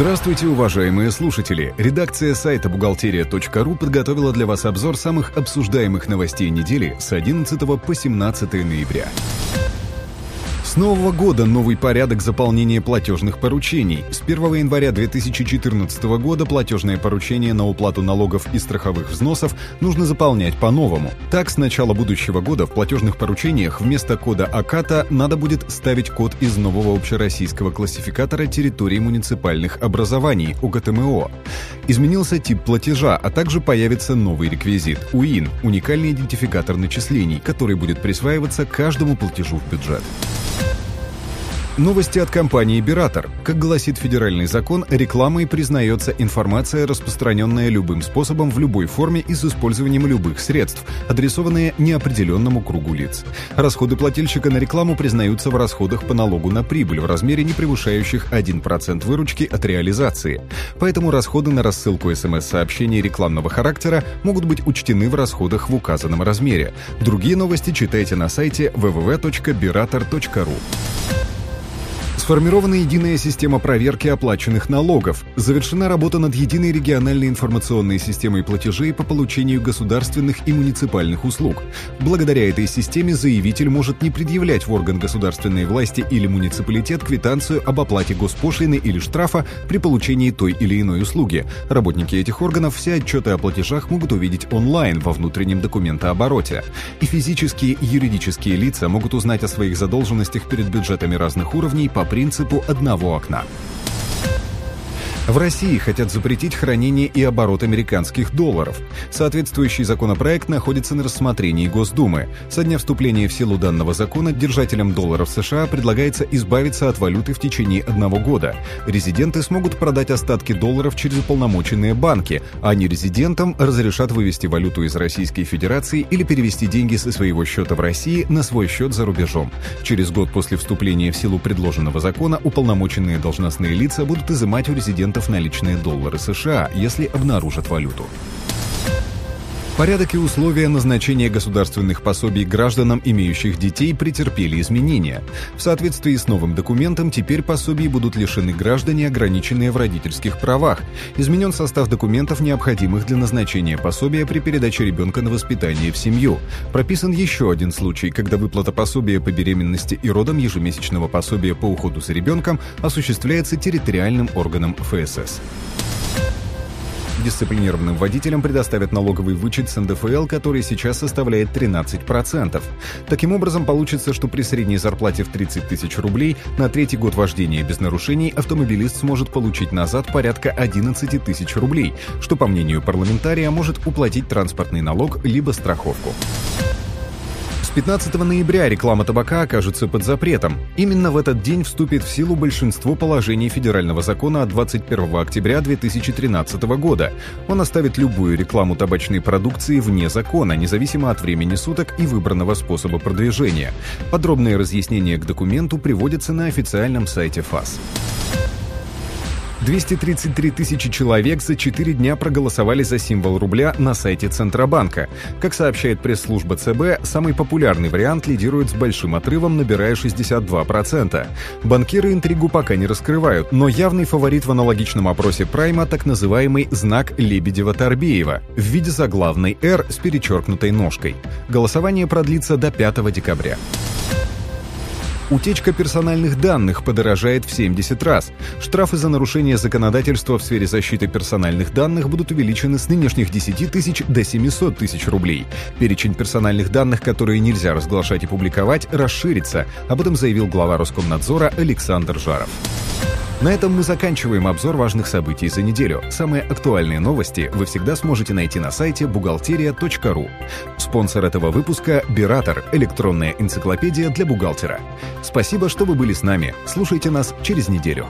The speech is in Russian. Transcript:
Здравствуйте, уважаемые слушатели! Редакция сайта бухгалтерия.ру подготовила для вас обзор самых обсуждаемых новостей недели с 11 по 17 ноября. С нового года новый порядок заполнения платежных поручений. С 1 января 2014 года платежное поручение на уплату налогов и страховых взносов нужно заполнять по-новому. Так, с начала будущего года в платежных поручениях вместо кода АКАТа надо будет ставить код из нового общероссийского классификатора территорий муниципальных образований УГТМО. Изменился тип платежа, а также появится новый реквизит – УИН – уникальный идентификатор начислений, который будет присваиваться каждому платежу в бюджет. Новости от компании «Биратор». Как гласит федеральный закон, рекламой признается информация, распространенная любым способом в любой форме и с использованием любых средств, адресованные неопределенному кругу лиц. Расходы плательщика на рекламу признаются в расходах по налогу на прибыль в размере, не превышающих 1% выручки от реализации. Поэтому расходы на рассылку СМС-сообщений рекламного характера могут быть учтены в расходах в указанном размере. Другие новости читайте на сайте www.birator.ru. Сформирована единая система проверки оплаченных налогов. Завершена работа над единой региональной информационной системой платежей по получению государственных и муниципальных услуг. Благодаря этой системе заявитель может не предъявлять в орган государственной власти или муниципалитет квитанцию об оплате госпошлины или штрафа при получении той или иной услуги. Работники этих органов все отчеты о платежах могут увидеть онлайн во внутреннем документообороте. И физические и юридические лица могут узнать о своих задолженностях перед бюджетами разных уровней по принципу одного окна. В России хотят запретить хранение и оборот американских долларов. Соответствующий законопроект находится на рассмотрении Госдумы. Со дня вступления в силу данного закона держателям долларов США предлагается избавиться от валюты в течение одного года. Резиденты смогут продать остатки долларов через уполномоченные банки, а нерезидентам разрешат вывести валюту из Российской Федерации или перевести деньги со своего счета в России на свой счет за рубежом. Через год после вступления в силу предложенного закона уполномоченные должностные лица будут изымать у резидентов наличные доллары США, если обнаружат валюту. Порядок и условия назначения государственных пособий гражданам, имеющих детей, претерпели изменения. В соответствии с новым документом теперь пособий будут лишены граждане, ограниченные в родительских правах. Изменен состав документов, необходимых для назначения пособия при передаче ребенка на воспитание в семью. Прописан еще один случай, когда выплата пособия по беременности и родам ежемесячного пособия по уходу за ребенком осуществляется территориальным органом ФСС. Дисциплинированным водителям предоставят налоговый вычет с НДФЛ, который сейчас составляет 13%. Таким образом, получится, что при средней зарплате в 30 тысяч рублей на третий год вождения без нарушений автомобилист сможет получить назад порядка 11 тысяч рублей, что, по мнению парламентария, может уплатить транспортный налог либо страховку. С 15 ноября реклама табака окажется под запретом. Именно в этот день вступит в силу большинство положений федерального закона от 21 октября 2013 года. Он оставит любую рекламу табачной продукции вне закона, независимо от времени суток и выбранного способа продвижения. Подробные разъяснения к документу приводятся на официальном сайте ФАС. 233 тысячи человек за 4 дня проголосовали за символ рубля на сайте Центробанка. Как сообщает пресс-служба ЦБ, самый популярный вариант лидирует с большим отрывом, набирая 62%. Банкиры интригу пока не раскрывают, но явный фаворит в аналогичном опросе Прайма так называемый знак Лебедева-Торбеева в виде заглавной «Р» с перечеркнутой ножкой. Голосование продлится до 5 декабря. Утечка персональных данных подорожает в 70 раз. Штрафы за нарушение законодательства в сфере защиты персональных данных будут увеличены с нынешних 10 тысяч до 700 тысяч рублей. Перечень персональных данных, которые нельзя разглашать и публиковать, расширится. Об этом заявил глава Роскомнадзора Александр Жаров. На этом мы заканчиваем обзор важных событий за неделю. Самые актуальные новости вы всегда сможете найти на сайте бухгалтерия.ру. Спонсор этого выпуска – Биратор, электронная энциклопедия для бухгалтера. Спасибо, что вы были с нами. Слушайте нас через неделю.